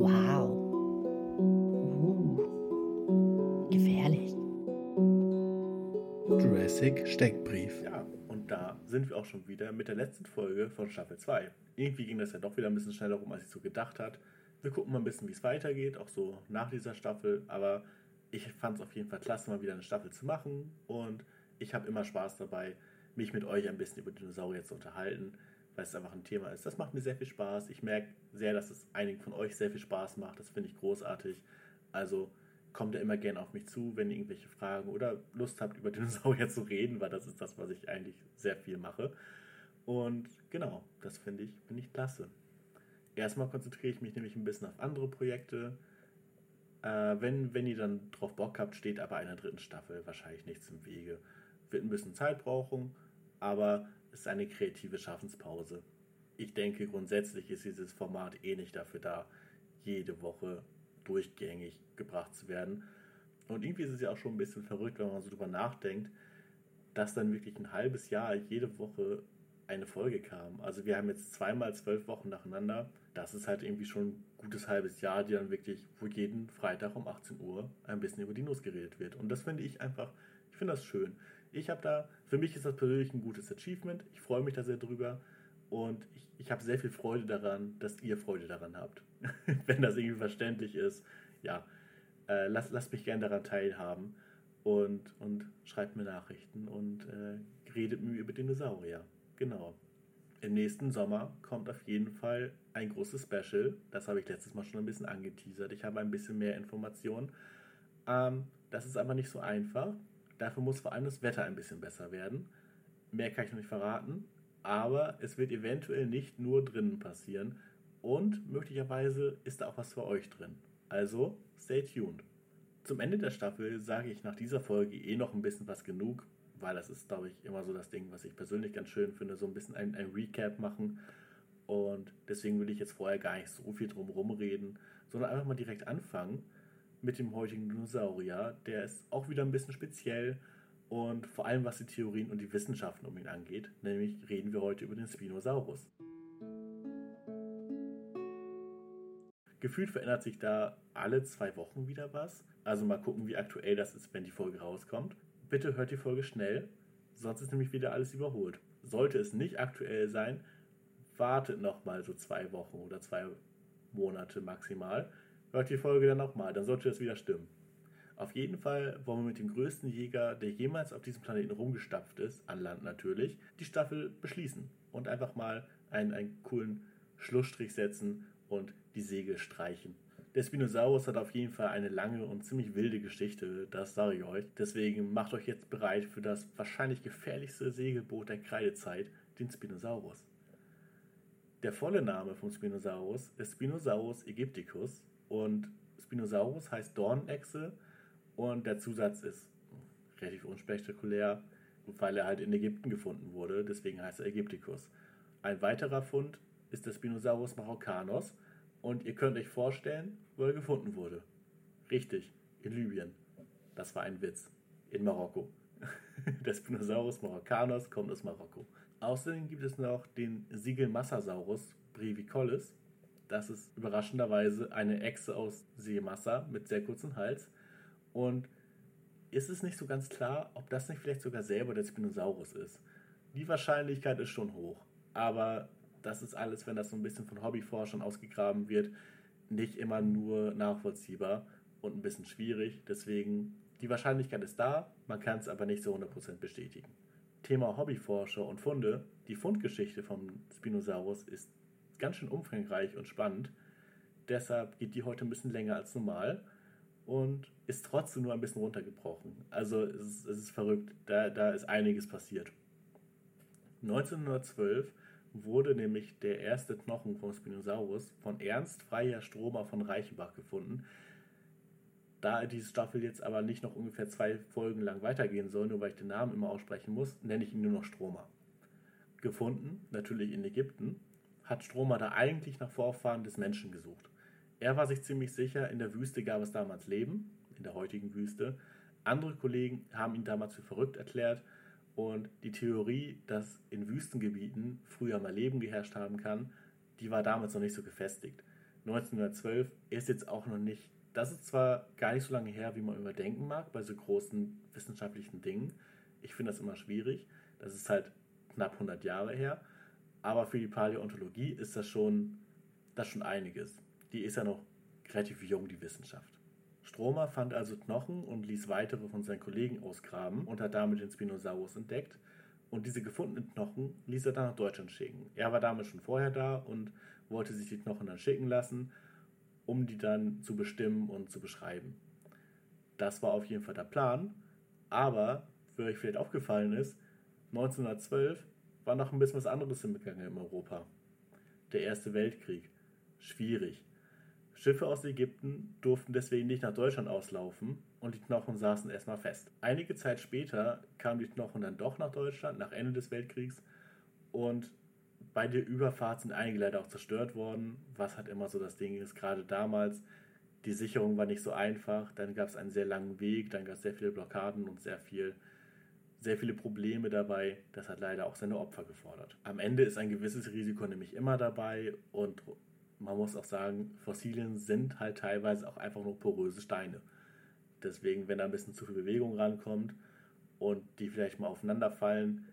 Wow. Uh. Gefährlich. Jurassic Steckbrief. Ja, und da sind wir auch schon wieder mit der letzten Folge von Staffel 2. Irgendwie ging das ja doch wieder ein bisschen schneller rum, als ich so gedacht hat. Wir gucken mal ein bisschen, wie es weitergeht, auch so nach dieser Staffel. Aber ich fand es auf jeden Fall klasse, mal wieder eine Staffel zu machen. Und ich habe immer Spaß dabei, mich mit euch ein bisschen über Dinosaurier zu unterhalten, weil es einfach ein Thema ist. Das macht mir sehr viel Spaß. Ich merke sehr, dass es einigen von euch sehr viel Spaß macht. Das finde ich großartig. Also kommt ja immer gerne auf mich zu, wenn ihr irgendwelche Fragen oder Lust habt, über Dinosaurier zu reden, weil das ist das, was ich eigentlich sehr viel mache. Und genau, das finde ich, finde ich klasse. Erstmal konzentriere ich mich nämlich ein bisschen auf andere Projekte. Äh, wenn, wenn ihr dann drauf Bock habt, steht aber einer dritten Staffel wahrscheinlich nichts im Wege wird ein bisschen Zeit brauchen, aber ist eine kreative Schaffenspause. Ich denke, grundsätzlich ist dieses Format eh nicht dafür da, jede Woche durchgängig gebracht zu werden. Und irgendwie ist es ja auch schon ein bisschen verrückt, wenn man so drüber nachdenkt, dass dann wirklich ein halbes Jahr jede Woche eine Folge kam. Also wir haben jetzt zweimal zwölf Wochen nacheinander. Das ist halt irgendwie schon ein gutes halbes Jahr, die dann wirklich, wo jeden Freitag um 18 Uhr ein bisschen über Dinos geredet wird. Und das finde ich einfach, ich finde das schön ich habe da, für mich ist das persönlich ein gutes Achievement. Ich freue mich da sehr drüber. Und ich, ich habe sehr viel Freude daran, dass ihr Freude daran habt. Wenn das irgendwie verständlich ist, ja, äh, lasst, lasst mich gerne daran teilhaben und, und schreibt mir Nachrichten und äh, redet mir über Dinosaurier. Genau. Im nächsten Sommer kommt auf jeden Fall ein großes Special. Das habe ich letztes Mal schon ein bisschen angeteasert. Ich habe ein bisschen mehr Informationen. Ähm, das ist aber nicht so einfach. Dafür muss vor allem das Wetter ein bisschen besser werden. Mehr kann ich noch nicht verraten, aber es wird eventuell nicht nur drinnen passieren und möglicherweise ist da auch was für euch drin. Also stay tuned. Zum Ende der Staffel sage ich nach dieser Folge eh noch ein bisschen was genug, weil das ist, glaube ich, immer so das Ding, was ich persönlich ganz schön finde, so ein bisschen ein, ein Recap machen. Und deswegen will ich jetzt vorher gar nicht so viel drum reden, sondern einfach mal direkt anfangen mit dem heutigen Dinosaurier. Der ist auch wieder ein bisschen speziell und vor allem was die Theorien und die Wissenschaften um ihn angeht. Nämlich reden wir heute über den Spinosaurus. Gefühlt verändert sich da alle zwei Wochen wieder was. Also mal gucken, wie aktuell das ist, wenn die Folge rauskommt. Bitte hört die Folge schnell, sonst ist nämlich wieder alles überholt. Sollte es nicht aktuell sein, wartet nochmal so zwei Wochen oder zwei Monate maximal hört die Folge dann nochmal, dann sollte das wieder stimmen. Auf jeden Fall wollen wir mit dem größten Jäger, der jemals auf diesem Planeten rumgestapft ist, an Land natürlich, die Staffel beschließen und einfach mal einen, einen coolen Schlussstrich setzen und die Segel streichen. Der Spinosaurus hat auf jeden Fall eine lange und ziemlich wilde Geschichte, das sage ich euch. Deswegen macht euch jetzt bereit für das wahrscheinlich gefährlichste Segelboot der Kreidezeit, den Spinosaurus. Der volle Name vom Spinosaurus ist Spinosaurus aegypticus und Spinosaurus heißt Dornechse und der Zusatz ist relativ unspektakulär, weil er halt in Ägypten gefunden wurde, deswegen heißt er Ägypticus. Ein weiterer Fund ist der Spinosaurus maroccanus und ihr könnt euch vorstellen, wo er gefunden wurde. Richtig, in Libyen. Das war ein Witz. In Marokko. der Spinosaurus maroccanus kommt aus Marokko. Außerdem gibt es noch den Sigelmassasaurus brevicollis das ist überraschenderweise eine Echse aus Seemassa mit sehr kurzem Hals. Und ist es nicht so ganz klar, ob das nicht vielleicht sogar selber der Spinosaurus ist. Die Wahrscheinlichkeit ist schon hoch. Aber das ist alles, wenn das so ein bisschen von Hobbyforschern ausgegraben wird, nicht immer nur nachvollziehbar und ein bisschen schwierig. Deswegen, die Wahrscheinlichkeit ist da, man kann es aber nicht so 100% bestätigen. Thema Hobbyforscher und Funde. Die Fundgeschichte vom Spinosaurus ist ganz schön umfangreich und spannend. Deshalb geht die heute ein bisschen länger als normal und ist trotzdem nur ein bisschen runtergebrochen. Also es ist, es ist verrückt, da, da ist einiges passiert. 1912 wurde nämlich der erste Knochen vom Spinosaurus von Ernst Freiherr Stromer von Reichenbach gefunden. Da diese Staffel jetzt aber nicht noch ungefähr zwei Folgen lang weitergehen soll, nur weil ich den Namen immer aussprechen muss, nenne ich ihn nur noch Stromer. Gefunden, natürlich in Ägypten, hat Stromer da eigentlich nach Vorfahren des Menschen gesucht. Er war sich ziemlich sicher, in der Wüste gab es damals Leben, in der heutigen Wüste. Andere Kollegen haben ihn damals für verrückt erklärt und die Theorie, dass in Wüstengebieten früher mal Leben geherrscht haben kann, die war damals noch nicht so gefestigt. 1912 ist jetzt auch noch nicht, das ist zwar gar nicht so lange her, wie man überdenken mag, bei so großen wissenschaftlichen Dingen. Ich finde das immer schwierig. Das ist halt knapp 100 Jahre her. Aber für die Paläontologie ist das schon, das schon einiges. Die ist ja noch relativ jung, die Wissenschaft. Stromer fand also Knochen und ließ weitere von seinen Kollegen ausgraben und hat damit den Spinosaurus entdeckt. Und diese gefundenen Knochen ließ er dann nach Deutschland schicken. Er war damals schon vorher da und wollte sich die Knochen dann schicken lassen, um die dann zu bestimmen und zu beschreiben. Das war auf jeden Fall der Plan. Aber, wie euch vielleicht aufgefallen ist, 1912 war noch ein bisschen was anderes im Begangen in Europa. Der Erste Weltkrieg. Schwierig. Schiffe aus Ägypten durften deswegen nicht nach Deutschland auslaufen und die Knochen saßen erstmal fest. Einige Zeit später kamen die Knochen dann doch nach Deutschland, nach Ende des Weltkriegs. Und bei der Überfahrt sind einige leider auch zerstört worden, was halt immer so das Ding ist. Gerade damals, die Sicherung war nicht so einfach, dann gab es einen sehr langen Weg, dann gab es sehr viele Blockaden und sehr viel sehr viele Probleme dabei. Das hat leider auch seine Opfer gefordert. Am Ende ist ein gewisses Risiko nämlich immer dabei und man muss auch sagen, Fossilien sind halt teilweise auch einfach nur poröse Steine. Deswegen, wenn da ein bisschen zu viel Bewegung rankommt und die vielleicht mal aufeinander fallen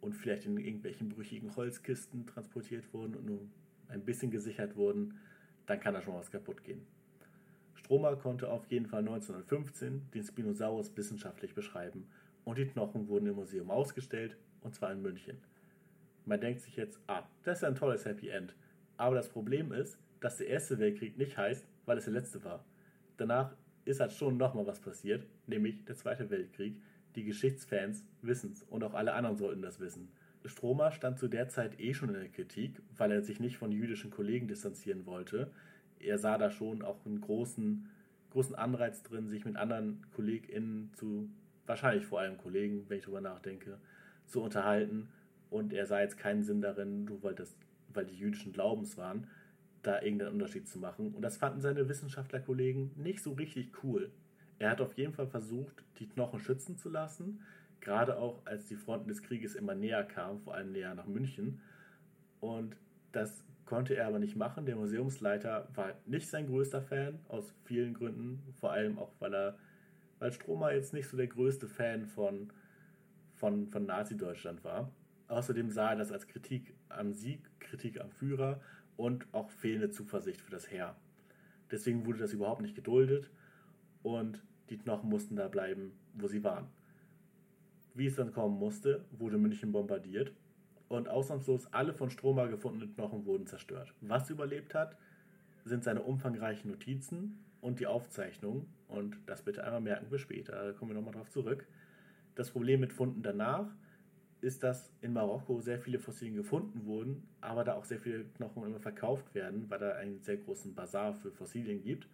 und vielleicht in irgendwelchen brüchigen Holzkisten transportiert wurden und nur ein bisschen gesichert wurden, dann kann da schon was kaputt gehen. Stromer konnte auf jeden Fall 1915 den Spinosaurus wissenschaftlich beschreiben und die Knochen wurden im Museum ausgestellt und zwar in München. Man denkt sich jetzt, ah, das ist ein tolles Happy End. Aber das Problem ist, dass der Erste Weltkrieg nicht heißt, weil es der letzte war. Danach ist halt schon nochmal was passiert, nämlich der Zweite Weltkrieg. Die Geschichtsfans wissen es und auch alle anderen sollten das wissen. Stromer stand zu der Zeit eh schon in der Kritik, weil er sich nicht von jüdischen Kollegen distanzieren wollte. Er sah da schon auch einen großen, großen Anreiz drin, sich mit anderen KollegInnen zu, wahrscheinlich vor allem Kollegen, wenn ich darüber nachdenke, zu unterhalten. Und er sah jetzt keinen Sinn darin, nur weil das weil die jüdischen Glaubens waren, da irgendeinen Unterschied zu machen. Und das fanden seine Wissenschaftlerkollegen nicht so richtig cool. Er hat auf jeden Fall versucht, die Knochen schützen zu lassen, gerade auch als die Fronten des Krieges immer näher kamen, vor allem näher nach München. Und das konnte er aber nicht machen. Der Museumsleiter war nicht sein größter Fan, aus vielen Gründen, vor allem auch, weil er, weil Stromer jetzt nicht so der größte Fan von, von, von Nazi-Deutschland war. Außerdem sah er das als Kritik am Sieg, Kritik am Führer und auch fehlende Zuversicht für das Heer. Deswegen wurde das überhaupt nicht geduldet und die Knochen mussten da bleiben, wo sie waren. Wie es dann kommen musste, wurde München bombardiert und ausnahmslos alle von Stromer gefundenen Knochen wurden zerstört. Was überlebt hat, sind seine umfangreichen Notizen und die Aufzeichnungen und das bitte einmal merken wir später, da kommen wir nochmal drauf zurück. Das Problem mit Funden danach ist, dass in Marokko sehr viele Fossilien gefunden wurden, aber da auch sehr viele Knochen immer verkauft werden, weil da einen sehr großen Bazar für Fossilien gibt.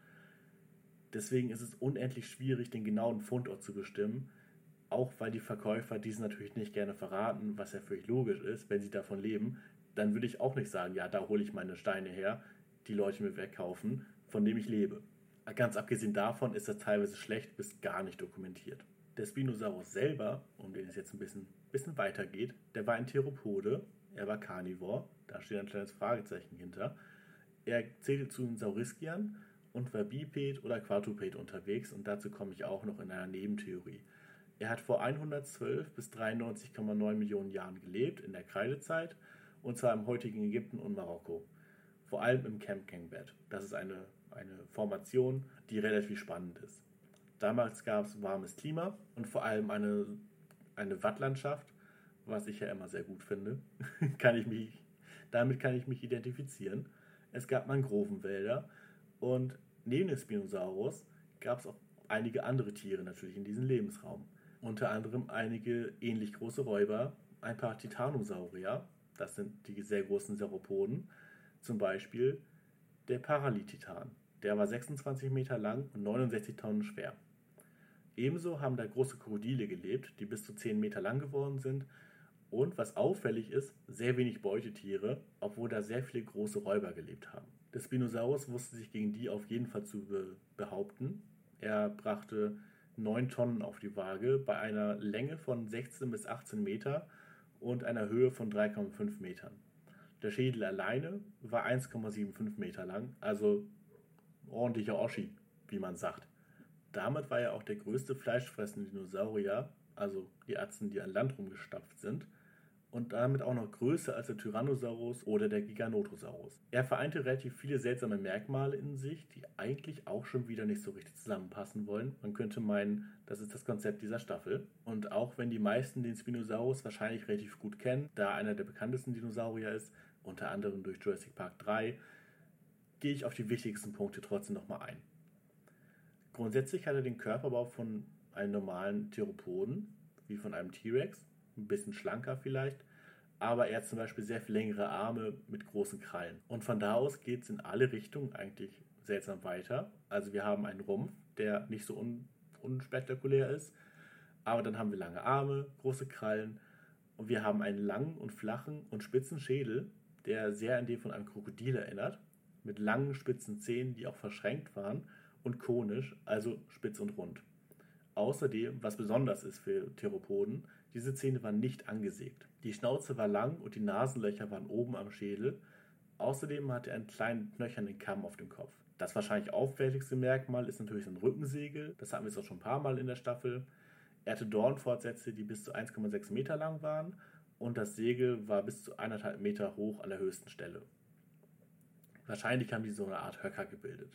Deswegen ist es unendlich schwierig, den genauen Fundort zu bestimmen, auch weil die Verkäufer diesen natürlich nicht gerne verraten, was ja völlig logisch ist, wenn sie davon leben. Dann würde ich auch nicht sagen, ja, da hole ich meine Steine her, die Leute mir wegkaufen, von dem ich lebe. Ganz abgesehen davon ist das teilweise schlecht bis gar nicht dokumentiert. Der Spinosaurus selber, um den es jetzt ein bisschen bisschen weiter geht, der war ein Theropode, er war Carnivor, da steht ein kleines Fragezeichen hinter. Er zählte zu den Sauriskiern und war biped oder quadruped unterwegs und dazu komme ich auch noch in einer Nebentheorie. Er hat vor 112 bis 93,9 Millionen Jahren gelebt in der Kreidezeit und zwar im heutigen Ägypten und Marokko. Vor allem im Bed. Das ist eine, eine Formation, die relativ spannend ist. Damals gab es warmes Klima und vor allem eine eine Wattlandschaft, was ich ja immer sehr gut finde. kann ich mich, damit kann ich mich identifizieren. Es gab Mangrovenwälder und neben dem Spinosaurus gab es auch einige andere Tiere natürlich in diesem Lebensraum. Unter anderem einige ähnlich große Räuber, ein paar Titanosaurier, das sind die sehr großen Sauropoden, zum Beispiel der Paralititan. Der war 26 Meter lang und 69 Tonnen schwer. Ebenso haben da große Krokodile gelebt, die bis zu 10 Meter lang geworden sind. Und was auffällig ist, sehr wenig Beutetiere, obwohl da sehr viele große Räuber gelebt haben. Der Spinosaurus wusste sich gegen die auf jeden Fall zu be behaupten. Er brachte 9 Tonnen auf die Waage bei einer Länge von 16 bis 18 Meter und einer Höhe von 3,5 Metern. Der Schädel alleine war 1,75 Meter lang, also ordentlicher Oschi, wie man sagt. Damit war er auch der größte fleischfressende Dinosaurier, also die Atzen, die an Land rumgestapft sind, und damit auch noch größer als der Tyrannosaurus oder der Giganotosaurus. Er vereinte relativ viele seltsame Merkmale in sich, die eigentlich auch schon wieder nicht so richtig zusammenpassen wollen. Man könnte meinen, das ist das Konzept dieser Staffel. Und auch wenn die meisten den Spinosaurus wahrscheinlich relativ gut kennen, da einer der bekanntesten Dinosaurier ist, unter anderem durch Jurassic Park 3, gehe ich auf die wichtigsten Punkte trotzdem nochmal ein. Grundsätzlich hat er den Körperbau von einem normalen Theropoden, wie von einem T-Rex, ein bisschen schlanker vielleicht, aber er hat zum Beispiel sehr viel längere Arme mit großen Krallen. Und von da aus geht es in alle Richtungen eigentlich seltsam weiter. Also wir haben einen Rumpf, der nicht so un unspektakulär ist, aber dann haben wir lange Arme, große Krallen und wir haben einen langen und flachen und spitzen Schädel, der sehr an den von einem Krokodil erinnert, mit langen spitzen Zähnen, die auch verschränkt waren und konisch, also spitz und rund. Außerdem, was besonders ist für Theropoden, diese Zähne waren nicht angesägt. Die Schnauze war lang und die Nasenlöcher waren oben am Schädel. Außerdem hatte er einen kleinen knöchernen Kamm auf dem Kopf. Das wahrscheinlich auffälligste Merkmal ist natürlich sein Rückensegel. Das hatten wir jetzt auch schon ein paar Mal in der Staffel. Er hatte Dornfortsätze, die bis zu 1,6 Meter lang waren und das Segel war bis zu 1,5 Meter hoch an der höchsten Stelle. Wahrscheinlich haben die so eine Art Höcker gebildet.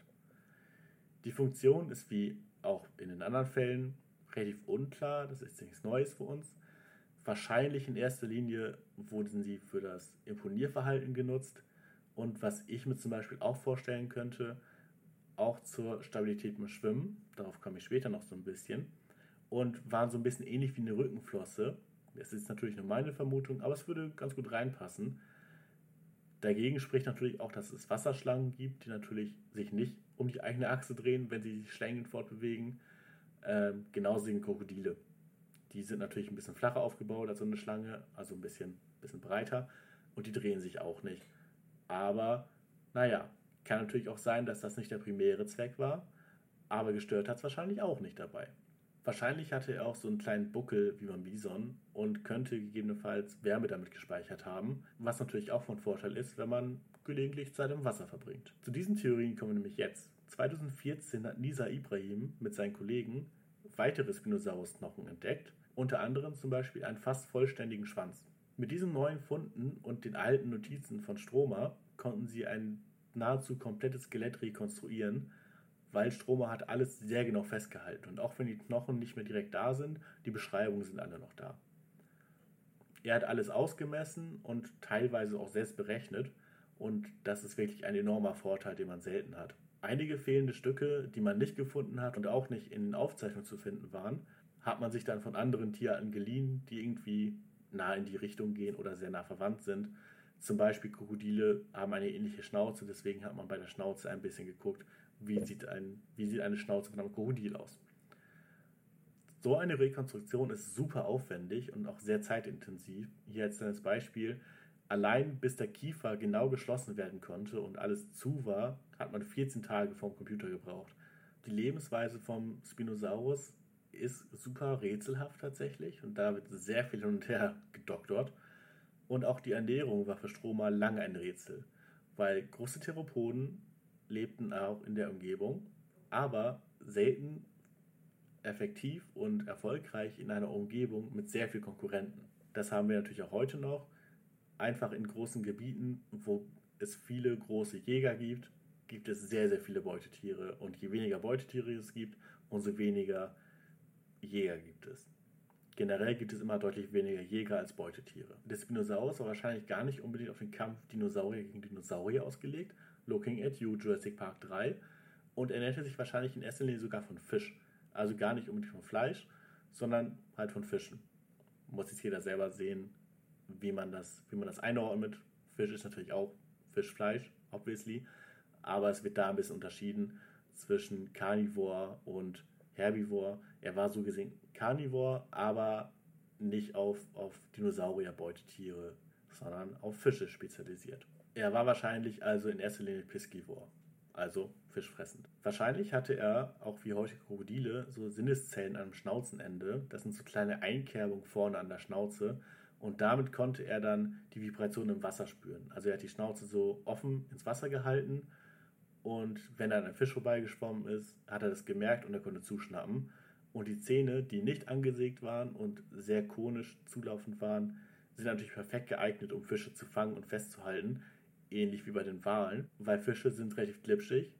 Die Funktion ist wie auch in den anderen Fällen relativ unklar, das ist nichts Neues für uns. Wahrscheinlich in erster Linie wurden sie für das Imponierverhalten genutzt und was ich mir zum Beispiel auch vorstellen könnte, auch zur Stabilität beim Schwimmen, darauf komme ich später noch so ein bisschen, und waren so ein bisschen ähnlich wie eine Rückenflosse. Das ist natürlich nur meine Vermutung, aber es würde ganz gut reinpassen. Dagegen spricht natürlich auch, dass es Wasserschlangen gibt, die natürlich sich nicht um die eigene Achse drehen, wenn sie sich schlängelnd fortbewegen. Ähm, genauso wie Krokodile. Die sind natürlich ein bisschen flacher aufgebaut als so eine Schlange, also ein bisschen, bisschen breiter und die drehen sich auch nicht. Aber naja, kann natürlich auch sein, dass das nicht der primäre Zweck war, aber gestört hat es wahrscheinlich auch nicht dabei. Wahrscheinlich hatte er auch so einen kleinen Buckel wie beim Bison und könnte gegebenenfalls Wärme damit gespeichert haben, was natürlich auch von Vorteil ist, wenn man gelegentlich Zeit im Wasser verbringt. Zu diesen Theorien kommen wir nämlich jetzt. 2014 hat Nisa Ibrahim mit seinen Kollegen weitere Spinosaurus-Knochen entdeckt, unter anderem zum Beispiel einen fast vollständigen Schwanz. Mit diesen neuen Funden und den alten Notizen von Stromer konnten sie ein nahezu komplettes Skelett rekonstruieren, weil Stromer hat alles sehr genau festgehalten. Und auch wenn die Knochen nicht mehr direkt da sind, die Beschreibungen sind alle noch da. Er hat alles ausgemessen und teilweise auch selbst berechnet. Und das ist wirklich ein enormer Vorteil, den man selten hat. Einige fehlende Stücke, die man nicht gefunden hat und auch nicht in den Aufzeichnungen zu finden waren, hat man sich dann von anderen Tierarten geliehen, die irgendwie nah in die Richtung gehen oder sehr nah verwandt sind. Zum Beispiel Krokodile haben eine ähnliche Schnauze, deswegen hat man bei der Schnauze ein bisschen geguckt, wie sieht, ein, wie sieht eine Schnauze von einem Krokodil aus. So eine Rekonstruktion ist super aufwendig und auch sehr zeitintensiv. Hier jetzt als Beispiel, allein bis der Kiefer genau geschlossen werden konnte und alles zu war, hat man 14 Tage vom Computer gebraucht. Die Lebensweise vom Spinosaurus ist super rätselhaft tatsächlich und da wird sehr viel hin und her gedoktert. Und auch die Ernährung war für Stromer lange ein Rätsel, weil große Theropoden lebten auch in der Umgebung, aber selten effektiv und erfolgreich in einer Umgebung mit sehr viel Konkurrenten. Das haben wir natürlich auch heute noch. Einfach in großen Gebieten, wo es viele große Jäger gibt, gibt es sehr, sehr viele Beutetiere. Und je weniger Beutetiere es gibt, umso weniger Jäger gibt es. Generell gibt es immer deutlich weniger Jäger als Beutetiere. Der Spinosaurus war wahrscheinlich gar nicht unbedingt auf den Kampf Dinosaurier gegen Dinosaurier ausgelegt. Looking at You, Jurassic Park 3. Und ernährte sich wahrscheinlich in erster Linie sogar von Fisch. Also gar nicht unbedingt von Fleisch, sondern halt von Fischen. Muss jetzt jeder selber sehen, wie man das, wie man das einordnet. Fisch ist natürlich auch Fischfleisch, obviously. Aber es wird da ein bisschen unterschieden zwischen Carnivore und Herbivore. Er war so gesehen Carnivore, aber nicht auf, auf Dinosaurier-Beutetiere, sondern auf Fische spezialisiert. Er war wahrscheinlich also in erster Linie Piscivore, also fischfressend. Wahrscheinlich hatte er, auch wie heute Krokodile, so Sinneszellen am Schnauzenende. Das sind so kleine Einkerbungen vorne an der Schnauze. Und damit konnte er dann die Vibration im Wasser spüren. Also er hat die Schnauze so offen ins Wasser gehalten und wenn dann ein Fisch vorbeigeschwommen ist, hat er das gemerkt und er konnte zuschnappen. Und die Zähne, die nicht angesägt waren und sehr konisch zulaufend waren, sind natürlich perfekt geeignet, um Fische zu fangen und festzuhalten. Ähnlich wie bei den Walen, weil Fische sind relativ glitschig.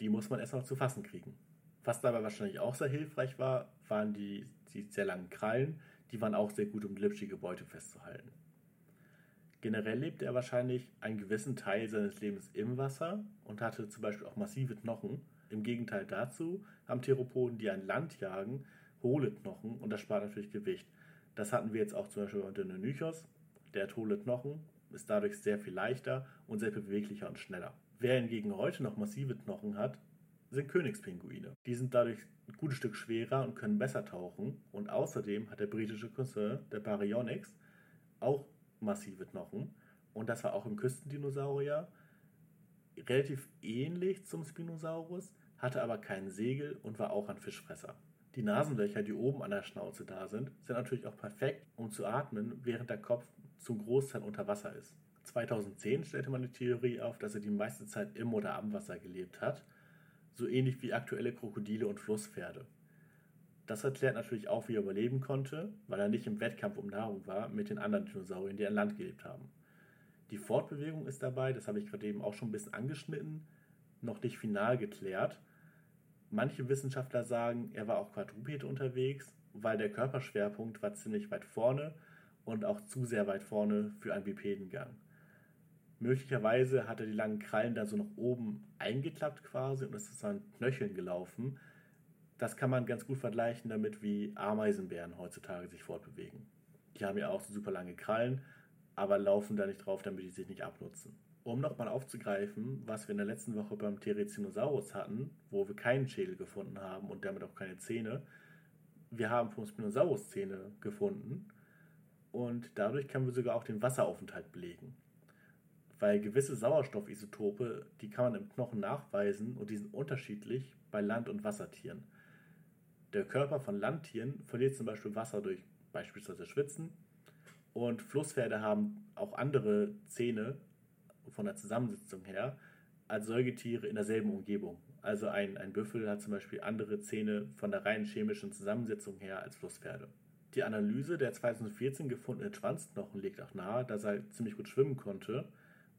Die muss man erst noch zu fassen kriegen. Was dabei wahrscheinlich auch sehr hilfreich war, waren die, die sehr langen Krallen. Die waren auch sehr gut, um glitschige Beute festzuhalten. Generell lebte er wahrscheinlich einen gewissen Teil seines Lebens im Wasser und hatte zum Beispiel auch massive Knochen, im Gegenteil dazu haben Theropoden, die an Land jagen, hohle Knochen und das spart natürlich Gewicht. Das hatten wir jetzt auch zum Beispiel bei Deinonychos. Der hat hohle Knochen, ist dadurch sehr viel leichter und sehr beweglicher und schneller. Wer hingegen heute noch massive Knochen hat, sind Königspinguine. Die sind dadurch ein gutes Stück schwerer und können besser tauchen. Und außerdem hat der britische Cousin, der Baryonyx, auch massive Knochen. Und das war auch im Küstendinosaurier relativ ähnlich zum Spinosaurus, hatte aber kein Segel und war auch ein Fischfresser. Die Nasenlöcher, die oben an der Schnauze da sind, sind natürlich auch perfekt, um zu atmen, während der Kopf zum Großteil unter Wasser ist. 2010 stellte man die Theorie auf, dass er die meiste Zeit im oder am Wasser gelebt hat, so ähnlich wie aktuelle Krokodile und Flusspferde. Das erklärt natürlich auch, wie er überleben konnte, weil er nicht im Wettkampf um Nahrung war mit den anderen Dinosauriern, die an Land gelebt haben. Die Fortbewegung ist dabei, das habe ich gerade eben auch schon ein bisschen angeschnitten, noch nicht final geklärt. Manche Wissenschaftler sagen, er war auch quadruped unterwegs, weil der Körperschwerpunkt war ziemlich weit vorne und auch zu sehr weit vorne für einen Bipedengang. Möglicherweise hat er die langen Krallen da so nach oben eingeklappt quasi und ist an Knöcheln gelaufen. Das kann man ganz gut vergleichen damit, wie Ameisenbären heutzutage sich fortbewegen. Die haben ja auch so super lange Krallen, aber laufen da nicht drauf, damit die sich nicht abnutzen um nochmal aufzugreifen, was wir in der letzten Woche beim Therizinosaurus hatten, wo wir keinen Schädel gefunden haben und damit auch keine Zähne. Wir haben vom Spinosaurus Zähne gefunden und dadurch können wir sogar auch den Wasseraufenthalt belegen. Weil gewisse Sauerstoffisotope, die kann man im Knochen nachweisen und die sind unterschiedlich bei Land- und Wassertieren. Der Körper von Landtieren verliert zum Beispiel Wasser durch beispielsweise Schwitzen und Flusspferde haben auch andere Zähne, von der Zusammensetzung her als Säugetiere in derselben Umgebung. Also ein, ein Büffel hat zum Beispiel andere Zähne von der rein chemischen Zusammensetzung her als Flusspferde. Die Analyse der 2014 gefundenen Schwanzknochen legt auch nahe, dass er ziemlich gut schwimmen konnte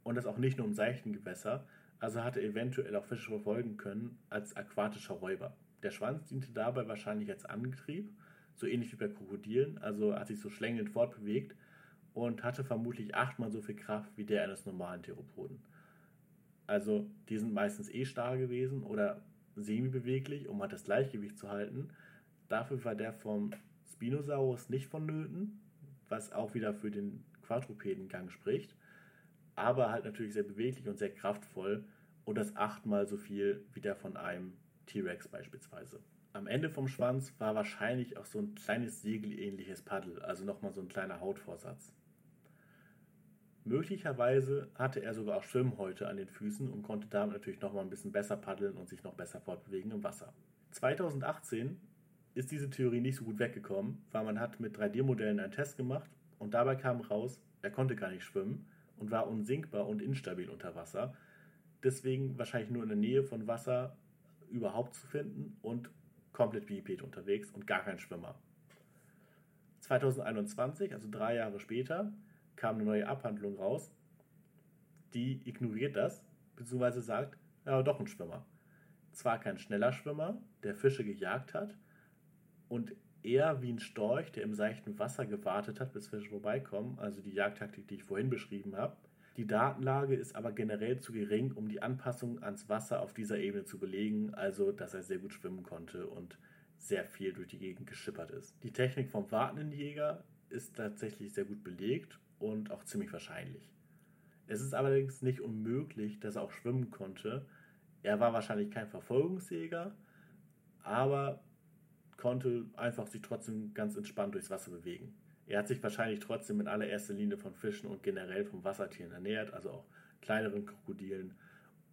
und das auch nicht nur im seichten Gewässer, also hatte eventuell auch Fische verfolgen können als aquatischer Räuber. Der Schwanz diente dabei wahrscheinlich als Antrieb, so ähnlich wie bei Krokodilen, also hat sich so schlängelnd fortbewegt und hatte vermutlich achtmal so viel Kraft wie der eines normalen Theropoden. Also die sind meistens eh starr gewesen oder semi-beweglich, um halt das Gleichgewicht zu halten. Dafür war der vom Spinosaurus nicht vonnöten, was auch wieder für den Quadrupedengang spricht, aber halt natürlich sehr beweglich und sehr kraftvoll und das achtmal so viel wie der von einem T-Rex beispielsweise. Am Ende vom Schwanz war wahrscheinlich auch so ein kleines segelähnliches Paddel, also nochmal so ein kleiner Hautvorsatz. Möglicherweise hatte er sogar auch Schwimmhäute an den Füßen und konnte damit natürlich noch mal ein bisschen besser paddeln und sich noch besser fortbewegen im Wasser. 2018 ist diese Theorie nicht so gut weggekommen, weil man hat mit 3D-Modellen einen Test gemacht und dabei kam raus, er konnte gar nicht schwimmen und war unsinkbar und instabil unter Wasser. Deswegen wahrscheinlich nur in der Nähe von Wasser überhaupt zu finden und komplett biped unterwegs und gar kein Schwimmer. 2021, also drei Jahre später, kam eine neue Abhandlung raus, die ignoriert das, beziehungsweise sagt, ja, doch ein Schwimmer. Zwar kein schneller Schwimmer, der Fische gejagt hat und eher wie ein Storch, der im seichten Wasser gewartet hat, bis Fische vorbeikommen, also die Jagdtaktik, die ich vorhin beschrieben habe. Die Datenlage ist aber generell zu gering, um die Anpassung ans Wasser auf dieser Ebene zu belegen, also dass er sehr gut schwimmen konnte und sehr viel durch die Gegend geschippert ist. Die Technik vom wartenden Jäger ist tatsächlich sehr gut belegt und auch ziemlich wahrscheinlich. Es ist allerdings nicht unmöglich, dass er auch schwimmen konnte. Er war wahrscheinlich kein Verfolgungsjäger, aber konnte einfach sich trotzdem ganz entspannt durchs Wasser bewegen. Er hat sich wahrscheinlich trotzdem in allererster Linie von Fischen und generell von Wassertieren ernährt, also auch kleineren Krokodilen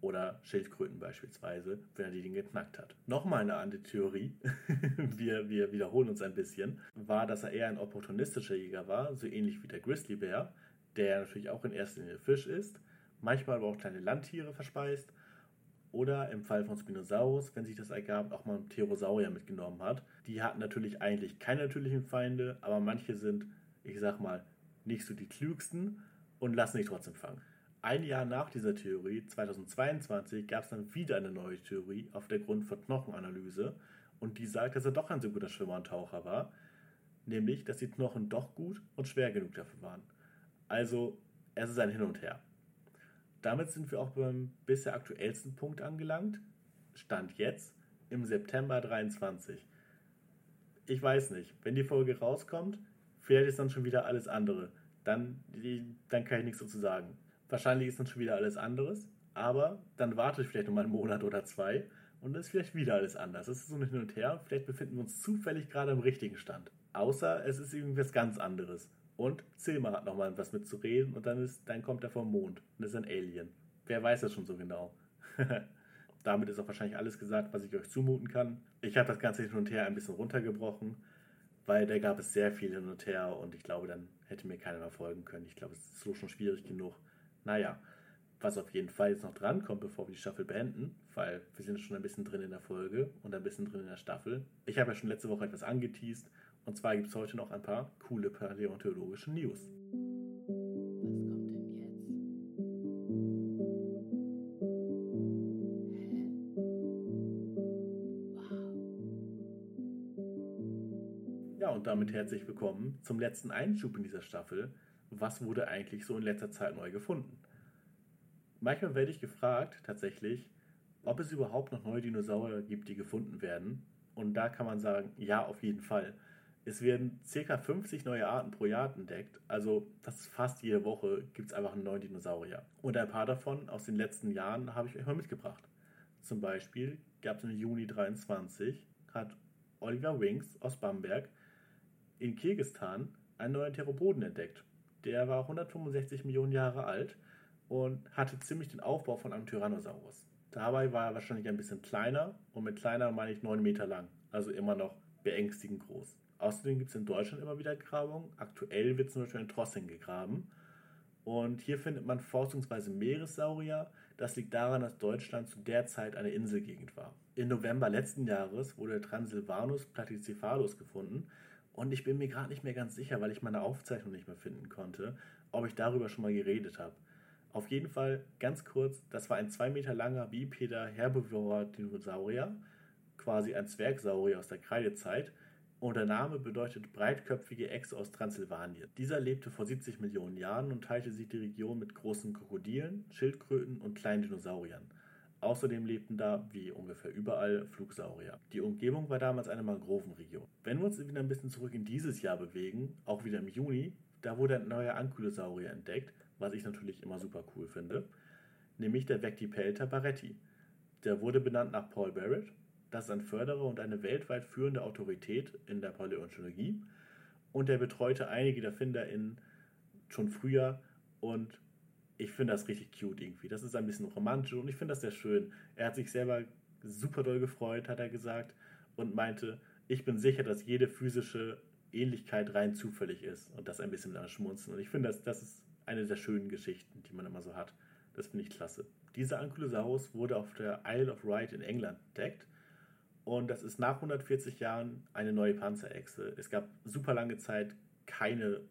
Oder Schildkröten beispielsweise, wenn er die Dinge geknackt hat. Nochmal eine andere Theorie, wir, wir wiederholen uns ein bisschen, war, dass er eher ein opportunistischer Jäger war, so ähnlich wie der Grizzlybär, der natürlich auch in erster Linie Fisch ist, manchmal aber auch kleine Landtiere verspeist oder im Fall von Spinosaurus, wenn sich das ergab, auch mal einen Pterosaurier mitgenommen hat. Die hatten natürlich eigentlich keine natürlichen Feinde, aber manche sind, ich sag mal, nicht so die klügsten und lassen sich trotzdem fangen. Ein Jahr nach dieser Theorie, 2022, gab es dann wieder eine neue Theorie auf der Grund von Knochenanalyse und die sagt, dass er doch ein so guter Schwimmer und Taucher war, nämlich, dass die Knochen doch gut und schwer genug dafür waren. Also, es ist ein Hin und Her. Damit sind wir auch beim bisher aktuellsten Punkt angelangt. Stand jetzt im September 23. Ich weiß nicht, wenn die Folge rauskommt, vielleicht ist dann schon wieder alles andere. Dann, dann kann ich nichts dazu sagen. Wahrscheinlich ist dann schon wieder alles anderes, aber dann warte ich vielleicht noch mal einen Monat oder zwei und dann ist vielleicht wieder alles anders. Das ist so ein Hin und Her. Vielleicht befinden wir uns zufällig gerade im richtigen Stand. Außer es ist irgendwas ganz anderes. Und Silma hat nochmal was mitzureden und dann, ist, dann kommt er vom Mond und ist ein Alien. Wer weiß das schon so genau? Damit ist auch wahrscheinlich alles gesagt, was ich euch zumuten kann. Ich habe das Ganze hin und her ein bisschen runtergebrochen, weil da gab es sehr viel hin und her und ich glaube, dann hätte mir keiner mehr folgen können. Ich glaube, es ist so schon schwierig genug. Naja, was auf jeden Fall jetzt noch drankommt, bevor wir die Staffel beenden, weil wir sind schon ein bisschen drin in der Folge und ein bisschen drin in der Staffel. Ich habe ja schon letzte Woche etwas angeteased und zwar gibt es heute noch ein paar coole paläontologische News. Damit herzlich willkommen zum letzten Einschub in dieser Staffel. Was wurde eigentlich so in letzter Zeit neu gefunden? Manchmal werde ich gefragt, tatsächlich, ob es überhaupt noch neue Dinosaurier gibt, die gefunden werden. Und da kann man sagen, ja, auf jeden Fall. Es werden ca. 50 neue Arten pro Jahr entdeckt, also das ist fast jede Woche gibt es einfach einen neuen Dinosaurier. Und ein paar davon aus den letzten Jahren habe ich euch mal mitgebracht. Zum Beispiel gab es im Juni 23, hat Oliver Wings aus Bamberg in Kirgistan einen neuen Theropoden entdeckt. Der war 165 Millionen Jahre alt und hatte ziemlich den Aufbau von einem Tyrannosaurus. Dabei war er wahrscheinlich ein bisschen kleiner und mit kleiner meine ich 9 Meter lang, also immer noch beängstigend groß. Außerdem gibt es in Deutschland immer wieder Grabungen. Aktuell wird zum Beispiel in Trossing gegraben. Und hier findet man forschungsweise Meeressaurier. Das liegt daran, dass Deutschland zu der Zeit eine Inselgegend war. Im November letzten Jahres wurde der Transylvanus platycephalus gefunden. Und ich bin mir gerade nicht mehr ganz sicher, weil ich meine Aufzeichnung nicht mehr finden konnte, ob ich darüber schon mal geredet habe. Auf jeden Fall ganz kurz, das war ein zwei Meter langer bipeder Herbivora Dinosaurier, quasi ein Zwergsaurier aus der Kreidezeit und der Name bedeutet breitköpfige Echse aus Transsilvanien. Dieser lebte vor 70 Millionen Jahren und teilte sich die Region mit großen Krokodilen, Schildkröten und kleinen Dinosauriern. Außerdem lebten da, wie ungefähr überall, Flugsaurier. Die Umgebung war damals eine Mangrovenregion. Wenn wir uns wieder ein bisschen zurück in dieses Jahr bewegen, auch wieder im Juni, da wurde ein neuer Ankylosaurier entdeckt, was ich natürlich immer super cool finde, nämlich der Vectipelta baretti. Der wurde benannt nach Paul Barrett das ist ein Förderer und eine weltweit führende Autorität in der Paläontologie. Und er betreute einige der FinderInnen schon früher und ich finde das richtig cute irgendwie. Das ist ein bisschen romantisch und ich finde das sehr schön. Er hat sich selber super doll gefreut, hat er gesagt, und meinte, ich bin sicher, dass jede physische Ähnlichkeit rein zufällig ist und das ein bisschen schmunzeln. Und ich finde, das, das ist eine der schönen Geschichten, die man immer so hat. Das finde ich klasse. Dieser Ankylosaurus wurde auf der Isle of Wight in England entdeckt und das ist nach 140 Jahren eine neue Panzerechse. Es gab super lange Zeit keine,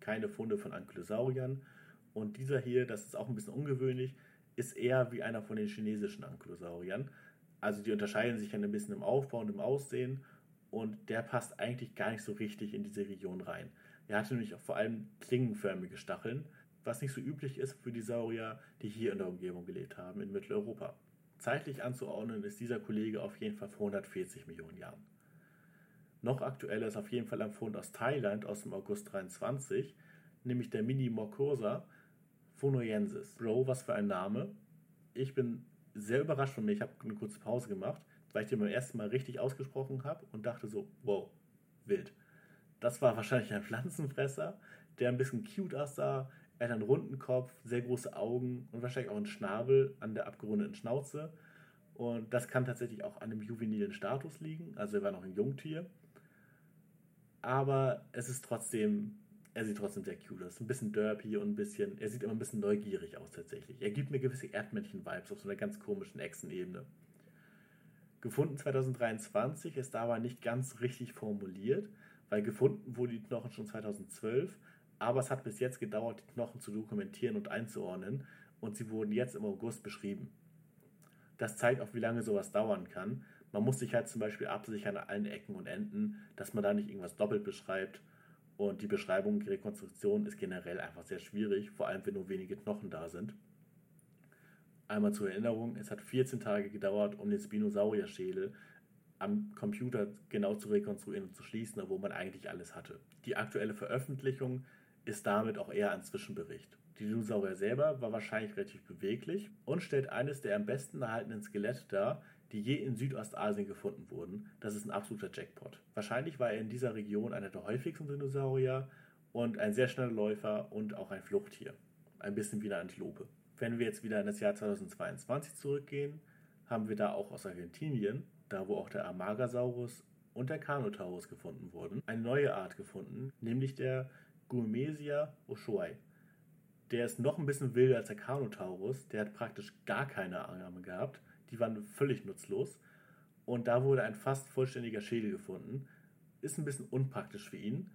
keine Funde von Ankylosauriern. Und dieser hier, das ist auch ein bisschen ungewöhnlich, ist eher wie einer von den chinesischen Ankylosauriern. Also die unterscheiden sich ein bisschen im Aufbau und im Aussehen. Und der passt eigentlich gar nicht so richtig in diese Region rein. Er hatte nämlich auch vor allem klingenförmige Stacheln, was nicht so üblich ist für die Saurier, die hier in der Umgebung gelebt haben, in Mitteleuropa. Zeitlich anzuordnen ist dieser Kollege auf jeden Fall vor 140 Millionen Jahren. Noch aktueller ist auf jeden Fall ein Fund aus Thailand aus dem August 23, nämlich der Mini Morcosa phonoensis. Bro, was für ein Name. Ich bin sehr überrascht von mir. Ich habe eine kurze Pause gemacht, weil ich den beim ersten Mal richtig ausgesprochen habe und dachte so, wow, wild. Das war wahrscheinlich ein Pflanzenfresser, der ein bisschen cute aussah. Er hat einen runden Kopf, sehr große Augen und wahrscheinlich auch einen Schnabel an der abgerundeten Schnauze. Und das kann tatsächlich auch an einem juvenilen Status liegen. Also er war noch ein Jungtier. Aber es ist trotzdem, er sieht trotzdem sehr cute aus. Ein bisschen derpy und ein bisschen, er sieht immer ein bisschen neugierig aus tatsächlich. Er gibt mir gewisse Erdmännchen-Vibes auf so einer ganz komischen Echsenebene. Gefunden 2023 ist aber nicht ganz richtig formuliert, weil gefunden wurde die Knochen schon 2012, aber es hat bis jetzt gedauert, die Knochen zu dokumentieren und einzuordnen und sie wurden jetzt im August beschrieben. Das zeigt auch, wie lange sowas dauern kann. Man muss sich halt zum Beispiel absichern an allen Ecken und Enden, dass man da nicht irgendwas doppelt beschreibt. Und die Beschreibung, die Rekonstruktion ist generell einfach sehr schwierig, vor allem wenn nur wenige Knochen da sind. Einmal zur Erinnerung, es hat 14 Tage gedauert, um den Spinosaurier-Schädel am Computer genau zu rekonstruieren und zu schließen, obwohl man eigentlich alles hatte. Die aktuelle Veröffentlichung ist damit auch eher ein Zwischenbericht. Die Dinosaurier selber war wahrscheinlich relativ beweglich und stellt eines der am besten erhaltenen Skelette dar, die je in Südostasien gefunden wurden. Das ist ein absoluter Jackpot. Wahrscheinlich war er in dieser Region einer der häufigsten Dinosaurier und ein sehr schneller Läufer und auch ein Fluchttier. Ein bisschen wie eine Antilope. Wenn wir jetzt wieder in das Jahr 2022 zurückgehen, haben wir da auch aus Argentinien, da wo auch der Amagasaurus und der Carnotaurus gefunden wurden, eine neue Art gefunden, nämlich der Gumesia oshoai. Der ist noch ein bisschen wilder als der Carnotaurus, der hat praktisch gar keine Arme gehabt die waren völlig nutzlos. Und da wurde ein fast vollständiger Schädel gefunden. Ist ein bisschen unpraktisch für ihn.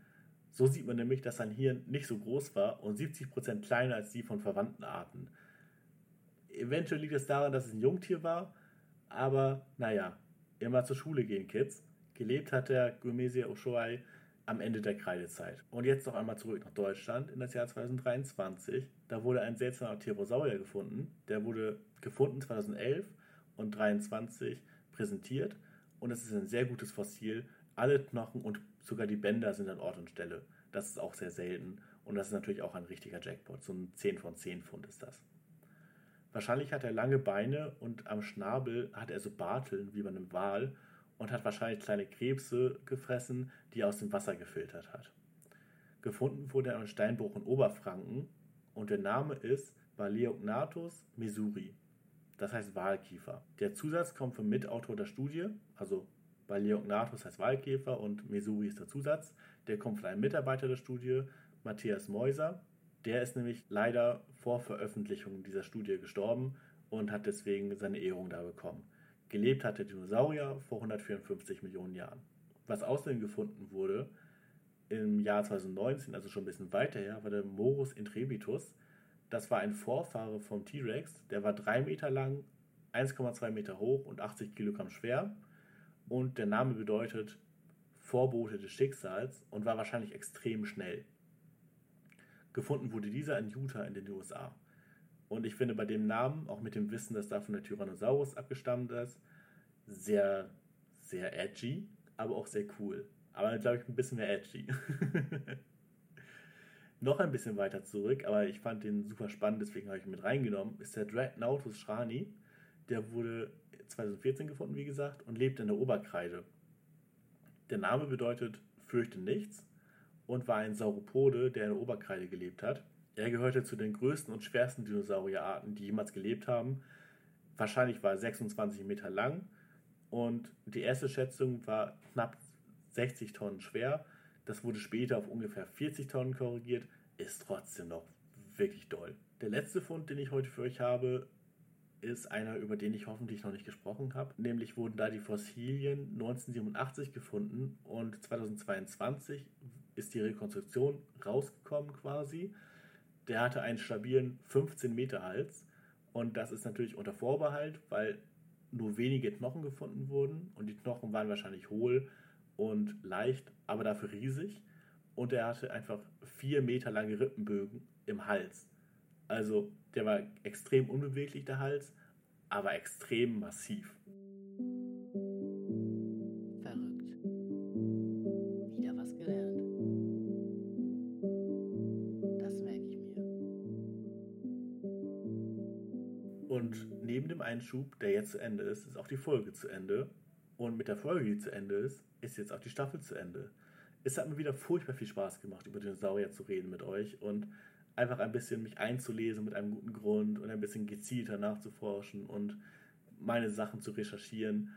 So sieht man nämlich, dass sein Hirn nicht so groß war und 70% kleiner als die von verwandten Arten. Eventuell liegt es daran, dass es ein Jungtier war, aber naja, immer zur Schule gehen, Kids. Gelebt hat der Gumesia Oshoai am Ende der Kreidezeit. Und jetzt noch einmal zurück nach Deutschland in das Jahr 2023. Da wurde ein seltsamer Pterosaurier gefunden. Der wurde gefunden 2011 und 23 präsentiert und es ist ein sehr gutes Fossil. Alle Knochen und sogar die Bänder sind an Ort und Stelle. Das ist auch sehr selten und das ist natürlich auch ein richtiger Jackpot. So ein 10 von 10 Pfund ist das. Wahrscheinlich hat er lange Beine und am Schnabel hat er so Barteln wie bei einem Wal und hat wahrscheinlich kleine Krebse gefressen, die er aus dem Wasser gefiltert hat. Gefunden wurde er am Steinbruch in Oberfranken und der Name ist Baleognathus mesuri das heißt Wahlkiefer. Der Zusatz kommt vom Mitautor der Studie, also Baleognathus heißt Wahlkäfer und Mesuri ist der Zusatz. Der kommt von einem Mitarbeiter der Studie, Matthias Meuser. Der ist nämlich leider vor Veröffentlichung dieser Studie gestorben und hat deswegen seine Ehrung da bekommen. Gelebt hat der Dinosaurier vor 154 Millionen Jahren. Was außerdem gefunden wurde im Jahr 2019, also schon ein bisschen weiter her, war der Morus intrebitus. Das war ein Vorfahre vom T-Rex, der war 3 Meter lang, 1,2 Meter hoch und 80 Kilogramm schwer. Und der Name bedeutet Vorbote des Schicksals und war wahrscheinlich extrem schnell. Gefunden wurde dieser in Utah in den USA. Und ich finde bei dem Namen, auch mit dem Wissen, dass davon der Tyrannosaurus abgestammt ist, sehr, sehr edgy, aber auch sehr cool. Aber glaube ich ein bisschen mehr edgy. Noch ein bisschen weiter zurück, aber ich fand den super spannend, deswegen habe ich ihn mit reingenommen, ist der Dreadnoughtus Shrani. Der wurde 2014 gefunden, wie gesagt, und lebt in der Oberkreide. Der Name bedeutet fürchte nichts und war ein Sauropode, der in der Oberkreide gelebt hat. Er gehörte zu den größten und schwersten Dinosaurierarten, die jemals gelebt haben. Wahrscheinlich war er 26 Meter lang und die erste Schätzung war knapp 60 Tonnen schwer das wurde später auf ungefähr 40 Tonnen korrigiert, ist trotzdem noch wirklich doll. Der letzte Fund, den ich heute für euch habe, ist einer, über den ich hoffentlich noch nicht gesprochen habe. Nämlich wurden da die Fossilien 1987 gefunden und 2022 ist die Rekonstruktion rausgekommen quasi. Der hatte einen stabilen 15 Meter Hals und das ist natürlich unter Vorbehalt, weil nur wenige Knochen gefunden wurden und die Knochen waren wahrscheinlich hohl und leicht, aber dafür riesig. Und er hatte einfach vier Meter lange Rippenbögen im Hals. Also der war extrem unbeweglich, der Hals, aber extrem massiv. Verrückt. Wieder was gelernt. Das merke ich mir. Und neben dem Einschub, der jetzt zu Ende ist, ist auch die Folge zu Ende. Und mit der Folge, die zu Ende ist, ist jetzt auch die Staffel zu Ende. Es hat mir wieder furchtbar viel Spaß gemacht, über Dinosaurier zu reden mit euch. Und einfach ein bisschen mich einzulesen mit einem guten Grund und ein bisschen gezielter nachzuforschen und meine Sachen zu recherchieren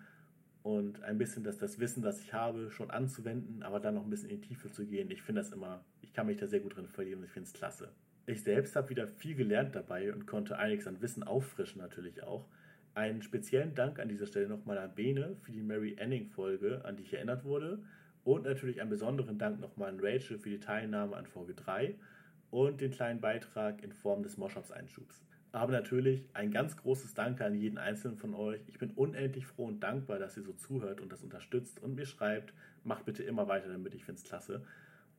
und ein bisschen das, das Wissen, das ich habe, schon anzuwenden, aber dann noch ein bisschen in die Tiefe zu gehen. Ich finde das immer, ich kann mich da sehr gut drin verlieren und ich finde es klasse. Ich selbst habe wieder viel gelernt dabei und konnte einiges an Wissen auffrischen natürlich auch. Einen speziellen Dank an dieser Stelle nochmal an Bene für die Mary Anning Folge, an die ich erinnert wurde. Und natürlich einen besonderen Dank nochmal an Rachel für die Teilnahme an Folge 3 und den kleinen Beitrag in Form des Moschops-Einschubs. Aber natürlich ein ganz großes Danke an jeden einzelnen von euch. Ich bin unendlich froh und dankbar, dass ihr so zuhört und das unterstützt und mir schreibt. Macht bitte immer weiter damit, ich finde es klasse.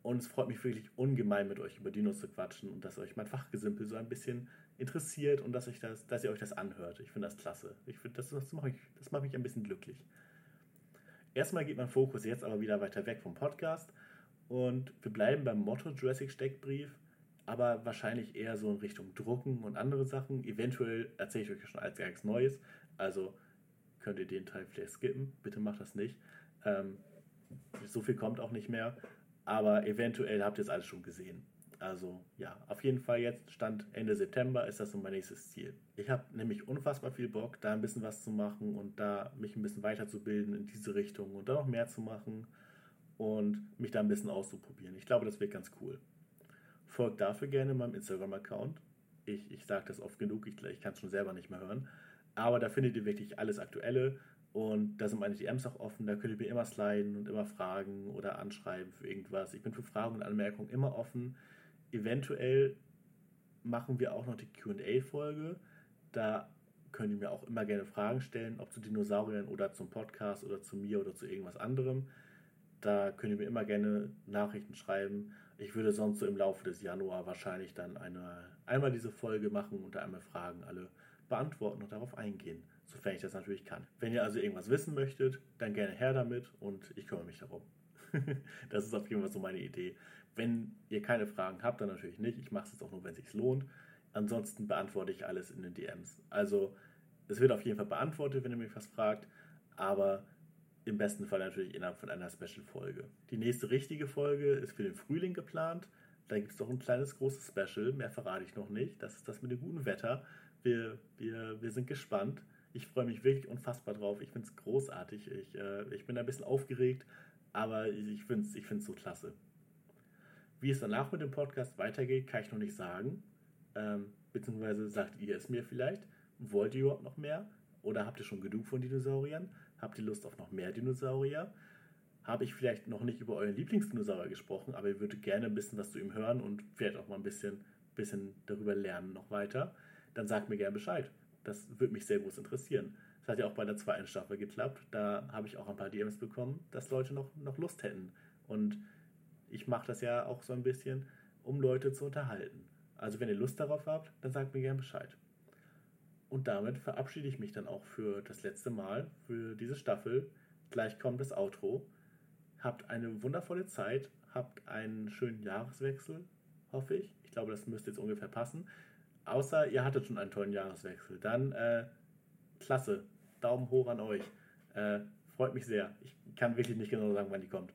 Und es freut mich wirklich ungemein, mit euch über Dinos zu quatschen und dass euch mein Fachgesimpel so ein bisschen interessiert und dass, ich das, dass ihr euch das anhört. Ich finde das klasse. Ich finde, das, das macht mich, das macht mich ein bisschen glücklich. Erstmal geht mein Fokus jetzt aber wieder weiter weg vom Podcast und wir bleiben beim Motto Jurassic Steckbrief aber wahrscheinlich eher so in Richtung Drucken und andere Sachen. Eventuell erzähle ich euch schon als ganz Neues, also könnt ihr den Teil vielleicht skippen. Bitte macht das nicht. Ähm, so viel kommt auch nicht mehr, aber eventuell habt ihr es alles schon gesehen. Also ja, auf jeden Fall jetzt, Stand Ende September, ist das so mein nächstes Ziel. Ich habe nämlich unfassbar viel Bock, da ein bisschen was zu machen und da mich ein bisschen weiterzubilden in diese Richtung und da noch mehr zu machen und mich da ein bisschen auszuprobieren. Ich glaube, das wird ganz cool. Folgt dafür gerne meinem Instagram-Account. Ich, ich sage das oft genug, ich, ich kann es schon selber nicht mehr hören. Aber da findet ihr wirklich alles Aktuelle und da sind meine DMs auch offen. Da könnt ihr mir immer sliden und immer fragen oder anschreiben für irgendwas. Ich bin für Fragen und Anmerkungen immer offen. Eventuell machen wir auch noch die QA-Folge. Da könnt ihr mir auch immer gerne Fragen stellen, ob zu Dinosauriern oder zum Podcast oder zu mir oder zu irgendwas anderem. Da könnt ihr mir immer gerne Nachrichten schreiben. Ich würde sonst so im Laufe des Januar wahrscheinlich dann eine, einmal diese Folge machen und einmal Fragen alle beantworten und darauf eingehen, sofern ich das natürlich kann. Wenn ihr also irgendwas wissen möchtet, dann gerne her damit und ich kümmere mich darum. das ist auf jeden Fall so meine Idee. Wenn ihr keine Fragen habt, dann natürlich nicht. Ich mache es jetzt auch nur, wenn es sich lohnt. Ansonsten beantworte ich alles in den DMs. Also es wird auf jeden Fall beantwortet, wenn ihr mich was fragt, aber im besten Fall natürlich innerhalb von einer Special-Folge. Die nächste richtige Folge ist für den Frühling geplant. Da gibt es doch ein kleines großes Special. Mehr verrate ich noch nicht. Das ist das mit dem guten Wetter. Wir, wir, wir sind gespannt. Ich freue mich wirklich unfassbar drauf. Ich finde es großartig. Ich, äh, ich bin ein bisschen aufgeregt, aber ich finde es ich so klasse. Wie es danach mit dem Podcast weitergeht, kann ich noch nicht sagen. Ähm, beziehungsweise sagt ihr es mir vielleicht. Wollt ihr überhaupt noch mehr? Oder habt ihr schon genug von Dinosauriern? Habt ihr Lust auf noch mehr Dinosaurier? Habe ich vielleicht noch nicht über euren Lieblingsdinosaurier gesprochen, aber ihr würdet gerne ein bisschen was zu ihm hören und vielleicht auch mal ein bisschen, bisschen darüber lernen noch weiter. Dann sagt mir gerne Bescheid. Das würde mich sehr groß interessieren. Das hat ja auch bei der zweiten Staffel geklappt. Da habe ich auch ein paar DMs bekommen, dass Leute noch, noch Lust hätten. Und ich mache das ja auch so ein bisschen, um Leute zu unterhalten. Also wenn ihr Lust darauf habt, dann sagt mir gerne Bescheid. Und damit verabschiede ich mich dann auch für das letzte Mal, für diese Staffel. Gleich kommt das Outro. Habt eine wundervolle Zeit, habt einen schönen Jahreswechsel, hoffe ich. Ich glaube, das müsste jetzt ungefähr passen. Außer ihr hattet schon einen tollen Jahreswechsel. Dann äh, klasse. Daumen hoch an euch. Äh, freut mich sehr. Ich kann wirklich nicht genau sagen, wann die kommt.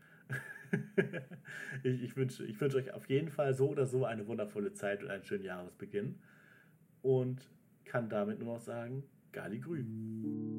ich, ich wünsche ich wünsch euch auf jeden Fall so oder so eine wundervolle Zeit und einen schönen Jahresbeginn. Und kann damit nur noch sagen, Gali Grün.